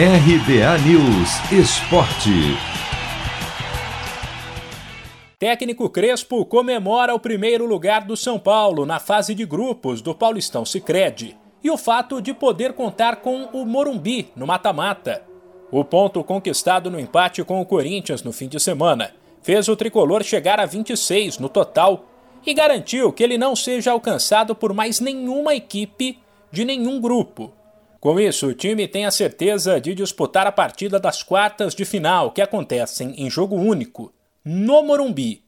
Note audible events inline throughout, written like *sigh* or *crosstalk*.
RBA News Esporte. Técnico Crespo comemora o primeiro lugar do São Paulo na fase de grupos do Paulistão Sicredi e o fato de poder contar com o Morumbi no mata-mata. O ponto conquistado no empate com o Corinthians no fim de semana fez o tricolor chegar a 26 no total e garantiu que ele não seja alcançado por mais nenhuma equipe de nenhum grupo. Com isso, o time tem a certeza de disputar a partida das quartas de final, que acontecem em jogo único, no Morumbi.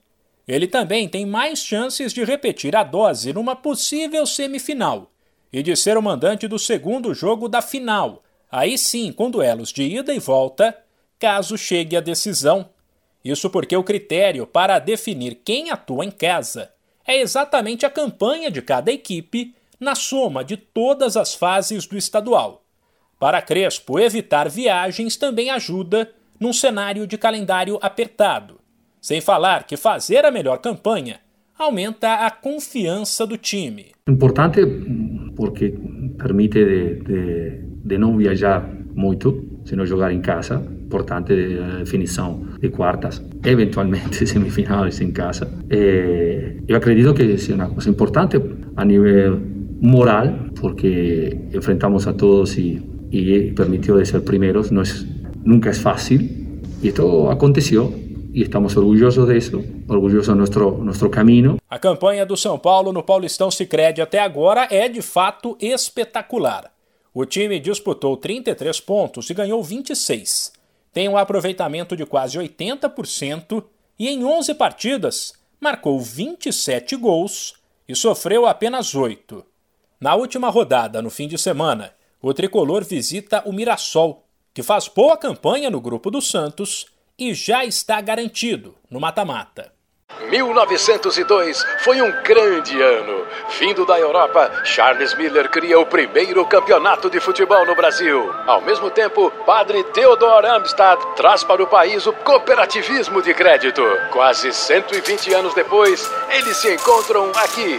Ele também tem mais chances de repetir a dose numa possível semifinal e de ser o mandante do segundo jogo da final, aí sim com duelos de ida e volta, caso chegue a decisão. Isso porque o critério para definir quem atua em casa é exatamente a campanha de cada equipe na soma de todas as fases do estadual. Para Crespo, evitar viagens também ajuda num cenário de calendário apertado. Sem falar que fazer a melhor campanha aumenta a confiança do time. Importante porque permite de, de, de não viajar muito, senão jogar em casa. Importante a definição de quartas, eventualmente *laughs* semifinais em casa. Eh, eu acredito que é uma coisa importante a nível moral, porque enfrentamos a todos y, y permitió de ser primeros. No es, nunca es fácil y esto aconteció e estamos orgulhosos disso, orgulhosos do nosso, nosso caminho. A campanha do São Paulo no Paulistão Sicredi até agora é de fato espetacular. O time disputou 33 pontos e ganhou 26. Tem um aproveitamento de quase 80% e em 11 partidas marcou 27 gols e sofreu apenas 8. Na última rodada, no fim de semana, o tricolor visita o Mirassol, que faz boa campanha no grupo do Santos e já está garantido no mata-mata. 1902 foi um grande ano. Vindo da Europa, Charles Miller cria o primeiro campeonato de futebol no Brasil. Ao mesmo tempo, padre Theodor Amstad traz para o país o cooperativismo de crédito. Quase 120 anos depois, eles se encontram aqui